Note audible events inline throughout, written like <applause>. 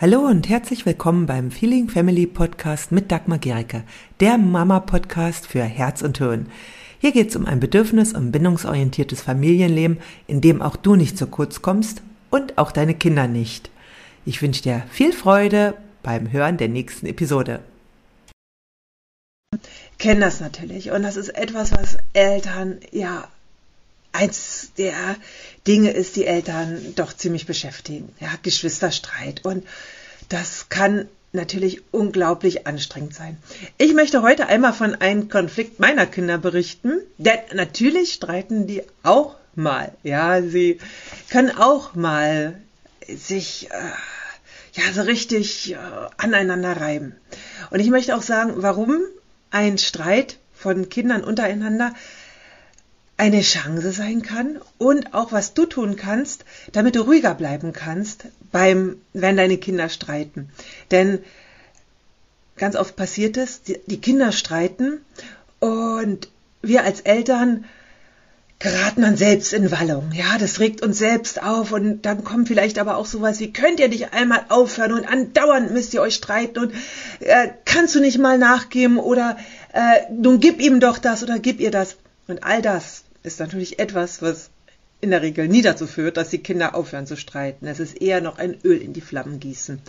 Hallo und herzlich willkommen beim Feeling Family Podcast mit Dagmar Gericke, der Mama-Podcast für Herz und Hirn. Hier geht es um ein bedürfnis- und bindungsorientiertes Familienleben, in dem auch du nicht zu kurz kommst und auch deine Kinder nicht. Ich wünsche dir viel Freude beim Hören der nächsten Episode. Kennen das natürlich und das ist etwas, was Eltern ja eins der Dinge ist, die Eltern doch ziemlich beschäftigen. Ja, Geschwisterstreit. Und das kann natürlich unglaublich anstrengend sein. Ich möchte heute einmal von einem Konflikt meiner Kinder berichten, denn natürlich streiten die auch mal. Ja, sie können auch mal sich äh, ja so richtig äh, aneinander reiben. Und ich möchte auch sagen, warum ein Streit von Kindern untereinander eine Chance sein kann und auch was du tun kannst, damit du ruhiger bleiben kannst beim, wenn deine Kinder streiten. Denn ganz oft passiert es, die, Kinder streiten und wir als Eltern geraten dann selbst in Wallung. Ja, das regt uns selbst auf und dann kommt vielleicht aber auch sowas wie, könnt ihr nicht einmal aufhören und andauernd müsst ihr euch streiten und äh, kannst du nicht mal nachgeben oder äh, nun gib ihm doch das oder gib ihr das. Und all das ist natürlich etwas, was in der Regel nie dazu führt, dass die Kinder aufhören zu streiten. Es ist eher noch ein Öl in die Flammen gießen.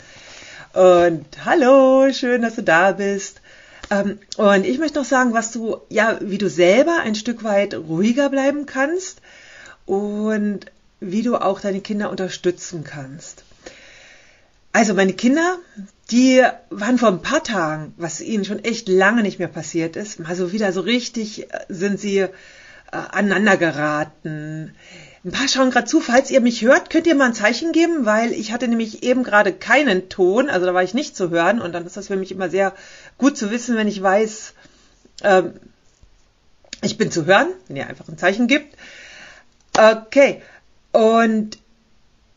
Und hallo, schön, dass du da bist. Ähm, und ich möchte noch sagen, was du, ja, wie du selber ein Stück weit ruhiger bleiben kannst und wie du auch deine Kinder unterstützen kannst. Also meine Kinder, die waren vor ein paar Tagen, was ihnen schon echt lange nicht mehr passiert ist, mal so wieder so richtig sind sie äh, aneinander geraten. Ein paar schauen gerade zu. Falls ihr mich hört, könnt ihr mal ein Zeichen geben, weil ich hatte nämlich eben gerade keinen Ton, also da war ich nicht zu hören und dann ist das für mich immer sehr gut zu wissen, wenn ich weiß, ähm, ich bin zu hören, wenn ihr einfach ein Zeichen gibt. Okay, und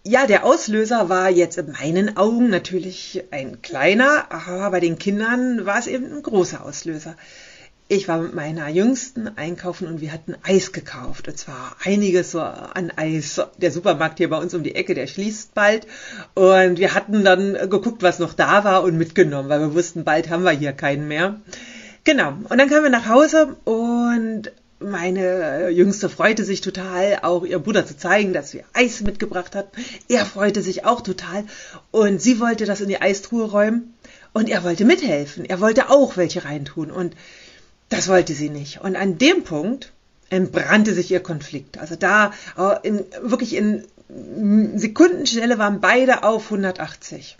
ja, der Auslöser war jetzt in meinen Augen natürlich ein kleiner, aber bei den Kindern war es eben ein großer Auslöser. Ich war mit meiner Jüngsten einkaufen und wir hatten Eis gekauft. Und zwar einiges an Eis. Der Supermarkt hier bei uns um die Ecke, der schließt bald. Und wir hatten dann geguckt, was noch da war und mitgenommen, weil wir wussten, bald haben wir hier keinen mehr. Genau. Und dann kamen wir nach Hause und meine Jüngste freute sich total, auch ihr Bruder zu zeigen, dass wir Eis mitgebracht hatten. Er freute sich auch total und sie wollte das in die Eistruhe räumen und er wollte mithelfen. Er wollte auch welche reintun und das wollte sie nicht. Und an dem Punkt entbrannte sich ihr Konflikt. Also da äh, in, wirklich in Sekundenschnelle waren beide auf 180.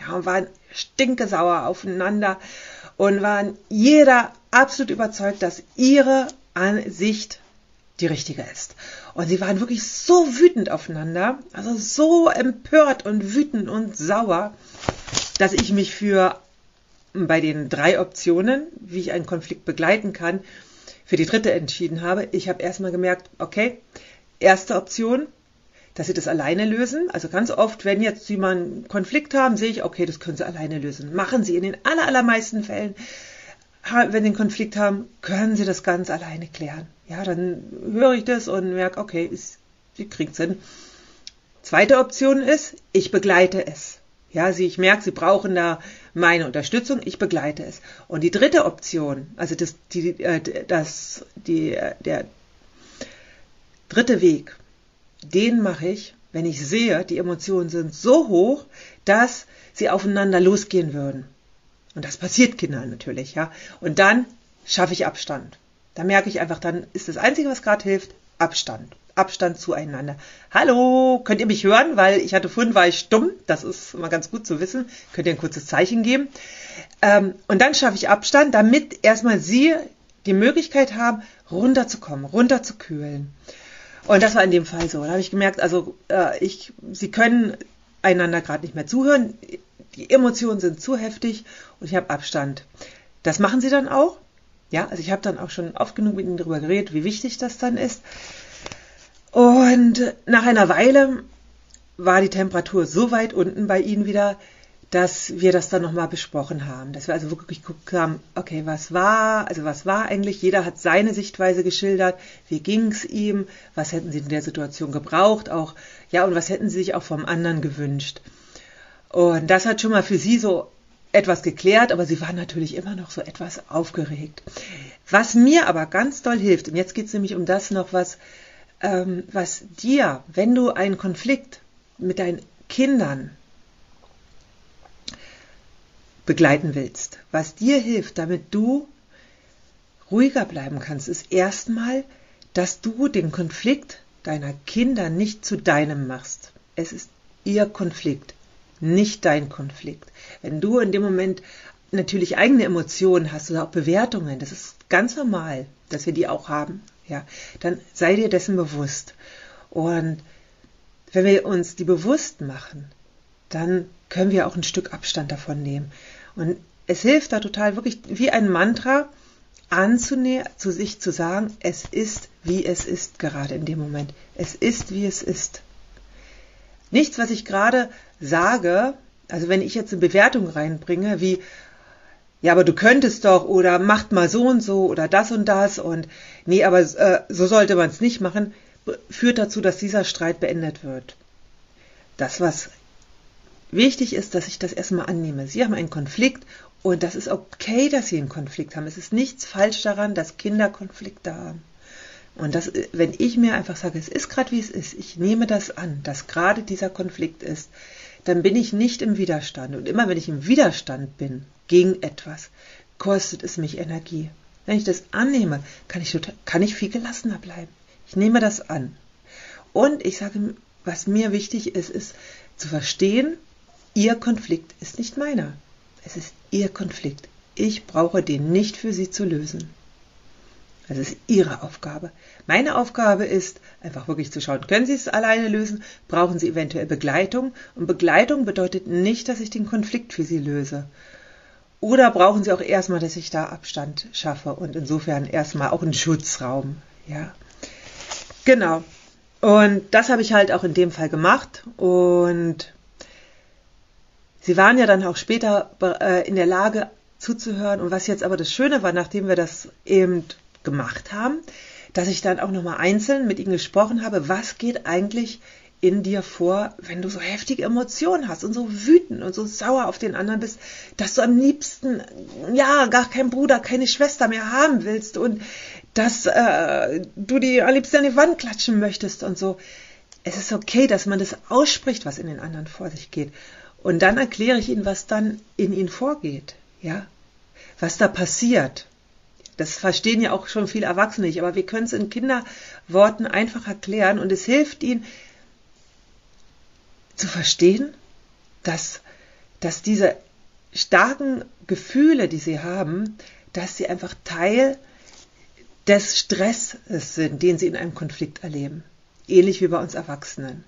Ja, und waren stinkesauer aufeinander und waren jeder absolut überzeugt, dass ihre Ansicht die richtige ist. Und sie waren wirklich so wütend aufeinander, also so empört und wütend und sauer, dass ich mich für bei den drei Optionen, wie ich einen Konflikt begleiten kann, für die dritte entschieden habe. Ich habe erstmal gemerkt, okay, erste Option, dass sie das alleine lösen. Also ganz oft, wenn jetzt Sie mal einen Konflikt haben, sehe ich, okay, das können Sie alleine lösen. Machen Sie in den aller, allermeisten Fällen, wenn Sie einen Konflikt haben, können Sie das ganz alleine klären. Ja, dann höre ich das und merke, okay, Sie kriegen es hin. Zweite Option ist, ich begleite es. Ja, sie, ich merke, sie brauchen da meine Unterstützung, ich begleite es. Und die dritte Option, also das, die, äh, das, die, äh, der dritte Weg, den mache ich, wenn ich sehe, die Emotionen sind so hoch, dass sie aufeinander losgehen würden. Und das passiert Kindern natürlich, ja. Und dann schaffe ich Abstand. Da merke ich einfach, dann ist das Einzige, was gerade hilft, Abstand. Abstand zueinander. Hallo, könnt ihr mich hören? Weil ich hatte vorhin war ich stumm. Das ist mal ganz gut zu wissen. Könnt ihr ein kurzes Zeichen geben. Ähm, und dann schaffe ich Abstand, damit erstmal Sie die Möglichkeit haben, runterzukommen, runterzukühlen. Und das war in dem Fall so. Da habe ich gemerkt, also äh, ich, Sie können einander gerade nicht mehr zuhören. Die Emotionen sind zu heftig und ich habe Abstand. Das machen Sie dann auch. Ja, also ich habe dann auch schon oft genug mit Ihnen darüber geredet, wie wichtig das dann ist. Und nach einer Weile war die Temperatur so weit unten bei ihnen wieder, dass wir das dann nochmal besprochen haben. Dass wir also wirklich geguckt haben, okay, was war, also was war eigentlich? Jeder hat seine Sichtweise geschildert. Wie ging's ihm? Was hätten sie in der Situation gebraucht? Auch, ja, und was hätten sie sich auch vom anderen gewünscht? Und das hat schon mal für sie so etwas geklärt, aber sie war natürlich immer noch so etwas aufgeregt. Was mir aber ganz doll hilft, und jetzt geht es nämlich um das noch, was, ähm, was dir, wenn du einen Konflikt mit deinen Kindern begleiten willst, was dir hilft, damit du ruhiger bleiben kannst, ist erstmal, dass du den Konflikt deiner Kinder nicht zu deinem machst. Es ist ihr Konflikt, nicht dein Konflikt. Wenn du in dem Moment natürlich eigene Emotionen hast oder auch Bewertungen, das ist ganz normal, dass wir die auch haben, ja, dann sei dir dessen bewusst. Und wenn wir uns die bewusst machen, dann können wir auch ein Stück Abstand davon nehmen. Und es hilft da total wirklich wie ein Mantra anzunehmen, zu sich zu sagen, es ist, wie es ist gerade in dem Moment. Es ist, wie es ist. Nichts, was ich gerade sage, also wenn ich jetzt eine Bewertung reinbringe, wie, ja, aber du könntest doch oder macht mal so und so oder das und das und nee, aber äh, so sollte man es nicht machen, führt dazu, dass dieser Streit beendet wird. Das, was wichtig ist, dass ich das erstmal annehme. Sie haben einen Konflikt und das ist okay, dass Sie einen Konflikt haben. Es ist nichts falsch daran, dass Kinder Konflikte haben. Und das, wenn ich mir einfach sage, es ist gerade wie es ist, ich nehme das an, dass gerade dieser Konflikt ist, dann bin ich nicht im Widerstand. Und immer wenn ich im Widerstand bin gegen etwas, kostet es mich Energie. Wenn ich das annehme, kann ich, kann ich viel gelassener bleiben. Ich nehme das an. Und ich sage, was mir wichtig ist, ist zu verstehen, Ihr Konflikt ist nicht meiner. Es ist Ihr Konflikt. Ich brauche den nicht für Sie zu lösen. Das ist Ihre Aufgabe. Meine Aufgabe ist, einfach wirklich zu schauen, können Sie es alleine lösen? Brauchen Sie eventuell Begleitung? Und Begleitung bedeutet nicht, dass ich den Konflikt für Sie löse. Oder brauchen Sie auch erstmal, dass ich da Abstand schaffe und insofern erstmal auch einen Schutzraum. Ja. Genau. Und das habe ich halt auch in dem Fall gemacht. Und Sie waren ja dann auch später äh, in der Lage zuzuhören. Und was jetzt aber das Schöne war, nachdem wir das eben gemacht haben, dass ich dann auch nochmal einzeln mit ihnen gesprochen habe, was geht eigentlich in dir vor, wenn du so heftige Emotionen hast und so wütend und so sauer auf den anderen bist, dass du am liebsten ja gar keinen Bruder, keine Schwester mehr haben willst und dass äh, du die am liebsten an die Wand klatschen möchtest und so. Es ist okay, dass man das ausspricht, was in den anderen vor sich geht. Und dann erkläre ich ihnen, was dann in ihnen vorgeht, ja, was da passiert. Das verstehen ja auch schon viele Erwachsene nicht, aber wir können es in Kinderworten einfach erklären und es hilft ihnen zu verstehen, dass, dass diese starken Gefühle, die sie haben, dass sie einfach Teil des Stresses sind, den sie in einem Konflikt erleben. Ähnlich wie bei uns Erwachsenen.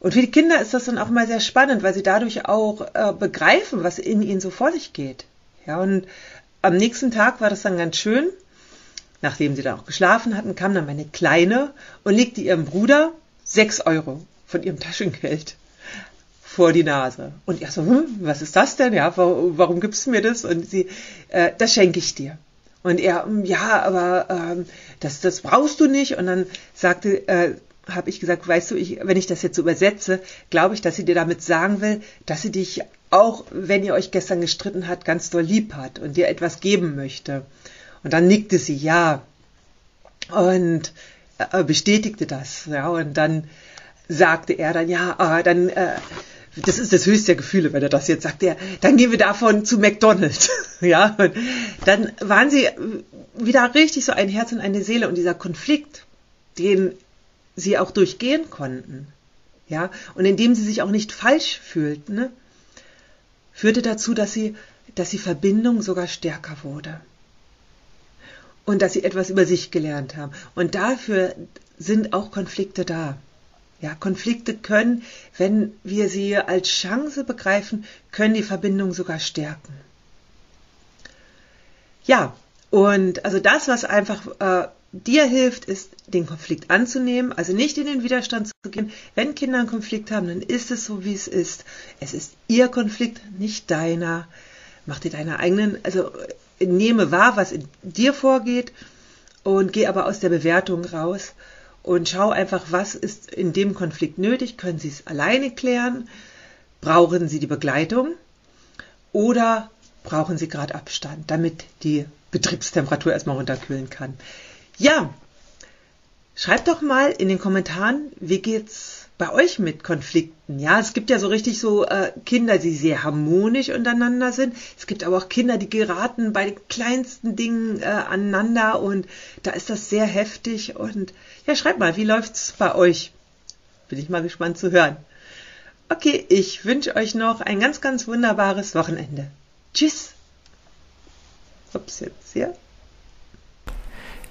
Und für die Kinder ist das dann auch mal sehr spannend, weil sie dadurch auch äh, begreifen, was in ihnen so vor sich geht. Ja, und am nächsten Tag war das dann ganz schön. Nachdem sie dann auch geschlafen hatten, kam dann meine Kleine und legte ihrem Bruder sechs Euro von ihrem Taschengeld vor die Nase. Und er so, hm, was ist das denn? Ja, warum, warum gibst du mir das? Und sie, äh, das schenke ich dir. Und er, hm, ja, aber ähm, das, das brauchst du nicht. Und dann sagte, äh, habe ich gesagt, weißt du, ich, wenn ich das jetzt so übersetze, glaube ich, dass sie dir damit sagen will, dass sie dich auch, wenn ihr euch gestern gestritten habt, ganz doll lieb hat und dir etwas geben möchte. Und dann nickte sie ja und äh, bestätigte das. Ja, und dann sagte er dann, ja, äh, dann, äh, das ist das höchste der Gefühle, wenn er das jetzt sagt, er, dann gehen wir davon zu McDonald's. <laughs> ja, und dann waren sie wieder richtig so ein Herz und eine Seele und dieser Konflikt, den sie auch durchgehen konnten. Ja, und indem sie sich auch nicht falsch fühlten, ne, führte dazu, dass sie, dass die Verbindung sogar stärker wurde. Und dass sie etwas über sich gelernt haben. Und dafür sind auch Konflikte da. Ja, Konflikte können, wenn wir sie als Chance begreifen, können die Verbindung sogar stärken. Ja, und also das, was einfach äh, dir hilft, ist, den Konflikt anzunehmen, also nicht in den Widerstand zu gehen. Wenn Kinder einen Konflikt haben, dann ist es so, wie es ist. Es ist ihr Konflikt, nicht deiner. Mach dir deine eigenen, also nehme wahr, was in dir vorgeht und geh aber aus der Bewertung raus und schau einfach, was ist in dem Konflikt nötig. Können sie es alleine klären? Brauchen Sie die Begleitung oder brauchen Sie gerade Abstand, damit die Betriebstemperatur erstmal runterkühlen kann? Ja, schreibt doch mal in den Kommentaren, wie geht's bei euch mit Konflikten? Ja, es gibt ja so richtig so äh, Kinder, die sehr harmonisch untereinander sind. Es gibt aber auch Kinder, die geraten bei den kleinsten Dingen äh, aneinander und da ist das sehr heftig. Und ja, schreibt mal, wie läuft's bei euch? Bin ich mal gespannt zu hören. Okay, ich wünsche euch noch ein ganz, ganz wunderbares Wochenende. Tschüss. Ups, jetzt hier.